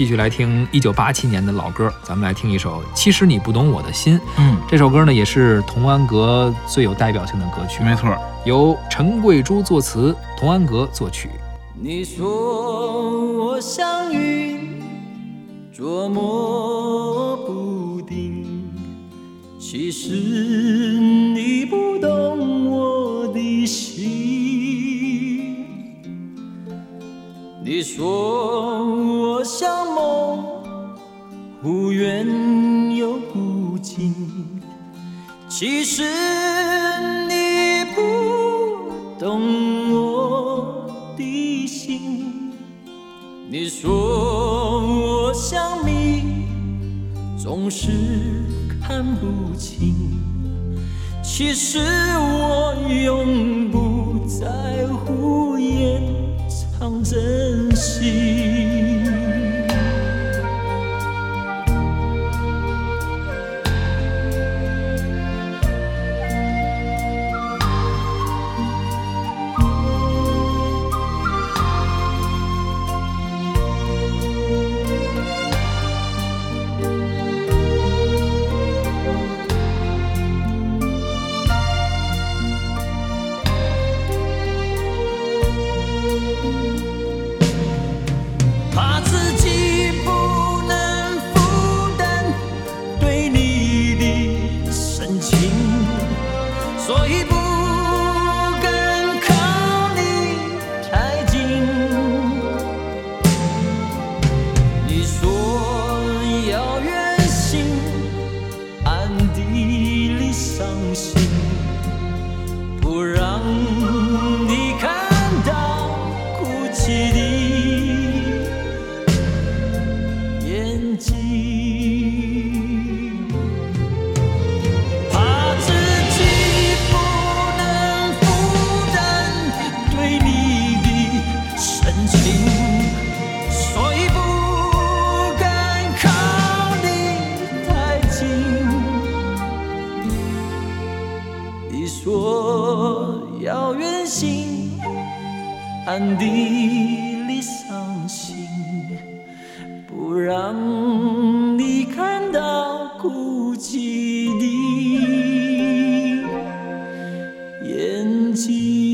继续来听一九八七年的老歌，咱们来听一首《其实你不懂我的心》。嗯，这首歌呢也是童安格最有代表性的歌曲，没错，由陈桂珠作词，童安格作曲。你说我像云，捉摸不定，其实你说我像梦，忽远又忽近，其实你不懂我的心。你说我像谜，总是看不清，其实我永不在乎掩藏真心。我要远行暗地里伤心不让你看到哭泣的眼睛。